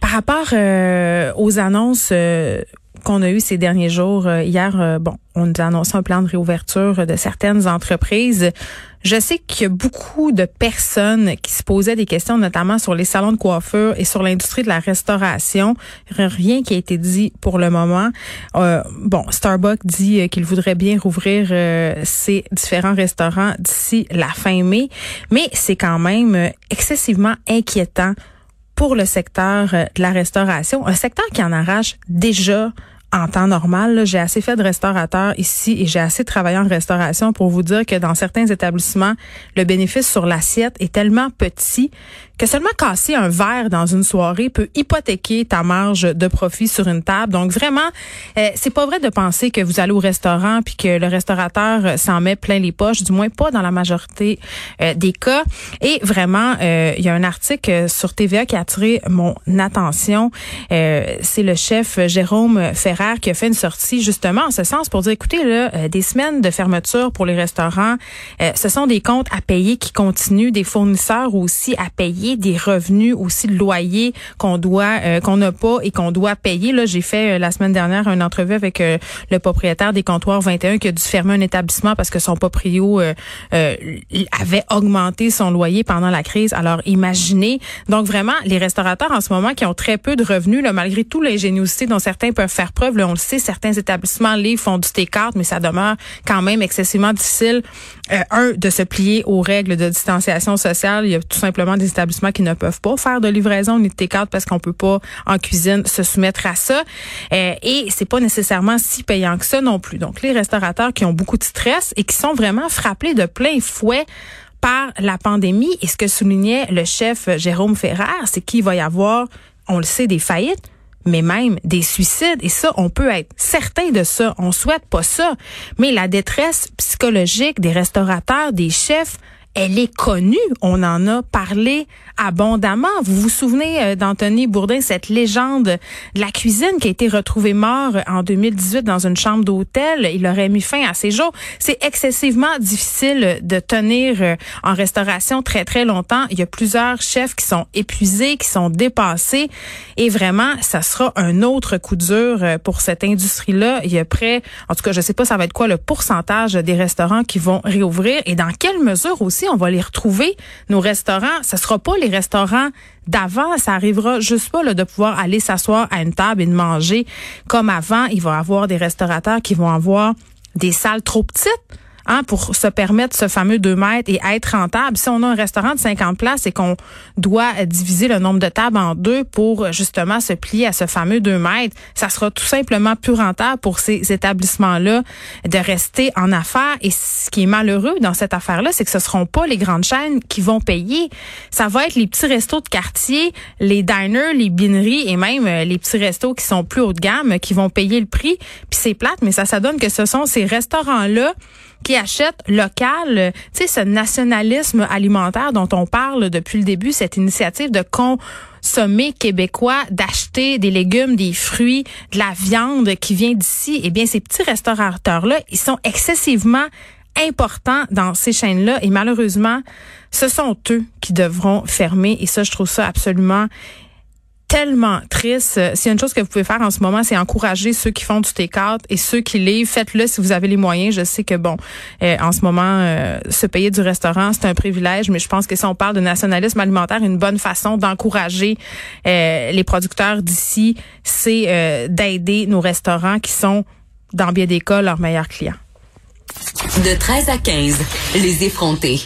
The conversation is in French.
Par rapport euh, aux annonces euh, qu'on a eues ces derniers jours, euh, hier, bon, on nous a annoncé un plan de réouverture de certaines entreprises. Je sais qu'il y a beaucoup de personnes qui se posaient des questions, notamment sur les salons de coiffure et sur l'industrie de la restauration. Rien qui a été dit pour le moment. bon, Starbucks dit qu'il voudrait bien rouvrir ses différents restaurants d'ici la fin mai, mais c'est quand même excessivement inquiétant pour le secteur euh, de la restauration, un secteur qui en arrache déjà en temps normal. J'ai assez fait de restaurateurs ici et j'ai assez travaillé en restauration pour vous dire que dans certains établissements, le bénéfice sur l'assiette est tellement petit que seulement casser un verre dans une soirée peut hypothéquer ta marge de profit sur une table. Donc vraiment, euh, c'est pas vrai de penser que vous allez au restaurant puis que le restaurateur s'en met plein les poches, du moins pas dans la majorité euh, des cas. Et vraiment, euh, il y a un article sur TVA qui a attiré mon attention. c'est le chef Jérôme Ferrer qui a fait une sortie justement en ce sens pour dire, écoutez, là, des semaines de fermeture pour les restaurants, ce sont des comptes à payer qui continuent, des fournisseurs aussi à payer des revenus aussi de loyer qu'on doit euh, qu'on n'a pas et qu'on doit payer. Là, j'ai fait euh, la semaine dernière une entrevue avec euh, le propriétaire des comptoirs 21 qui a dû fermer un établissement parce que son proprio avait augmenté son loyer pendant la crise. Alors imaginez. Donc vraiment, les restaurateurs en ce moment qui ont très peu de revenus, là, malgré tout l'ingéniosité dont certains peuvent faire preuve, là, on le sait, certains établissements les font du T4, mais ça demeure quand même excessivement difficile. un, de se plier aux règles de distanciation sociale. Il y a tout simplement des établissements qui ne peuvent pas faire de livraison ni de T4 parce qu'on peut pas en cuisine se soumettre à ça. Euh, et c'est pas nécessairement si payant que ça non plus. Donc les restaurateurs qui ont beaucoup de stress et qui sont vraiment frappés de plein fouet par la pandémie. Et ce que soulignait le chef Jérôme Ferrer, c'est qu'il va y avoir, on le sait, des faillites mais même des suicides. Et ça, on peut être certain de ça. On souhaite pas ça. Mais la détresse psychologique des restaurateurs, des chefs, elle est connue. On en a parlé abondamment. Vous vous souvenez euh, d'Anthony Bourdin, cette légende de la cuisine qui a été retrouvée mort en 2018 dans une chambre d'hôtel. Il aurait mis fin à ses jours. C'est excessivement difficile de tenir euh, en restauration très, très longtemps. Il y a plusieurs chefs qui sont épuisés, qui sont dépassés. Et vraiment, ça sera un autre coup dur euh, pour cette industrie-là. Il y a près, en tout cas, je sais pas ça va être quoi le pourcentage des restaurants qui vont réouvrir et dans quelle mesure aussi on va les retrouver, nos restaurants. Ce sera pas les restaurants d'avant. Ça arrivera juste pas là, de pouvoir aller s'asseoir à une table et de manger comme avant. Il va y avoir des restaurateurs qui vont avoir des salles trop petites Hein, pour se permettre ce fameux 2 mètres et être rentable. Si on a un restaurant de 50 places et qu'on doit diviser le nombre de tables en deux pour justement se plier à ce fameux 2 mètres, ça sera tout simplement plus rentable pour ces établissements-là de rester en affaires. Et ce qui est malheureux dans cette affaire-là, c'est que ce seront pas les grandes chaînes qui vont payer. Ça va être les petits restos de quartier, les diners, les bineries et même euh, les petits restos qui sont plus haut de gamme qui vont payer le prix. Puis c'est plate, mais ça, ça donne que ce sont ces restaurants-là qui achètent local. Tu sais, ce nationalisme alimentaire dont on parle depuis le début, cette initiative de consommer québécois, d'acheter des légumes, des fruits, de la viande qui vient d'ici, eh bien, ces petits restaurateurs-là, ils sont excessivement importants dans ces chaînes-là et malheureusement, ce sont eux qui devront fermer et ça, je trouve ça absolument tellement triste. Euh, s'il y a une chose que vous pouvez faire en ce moment, c'est encourager ceux qui font du T4 et ceux qui livrent. Faites-le si vous avez les moyens. Je sais que, bon, euh, en ce moment, euh, se payer du restaurant, c'est un privilège, mais je pense que si on parle de nationalisme alimentaire, une bonne façon d'encourager les producteurs d'ici, c'est d'aider nos restaurants qui sont, dans bien des cas, leurs meilleurs clients. De 13 à 15, les effrontés.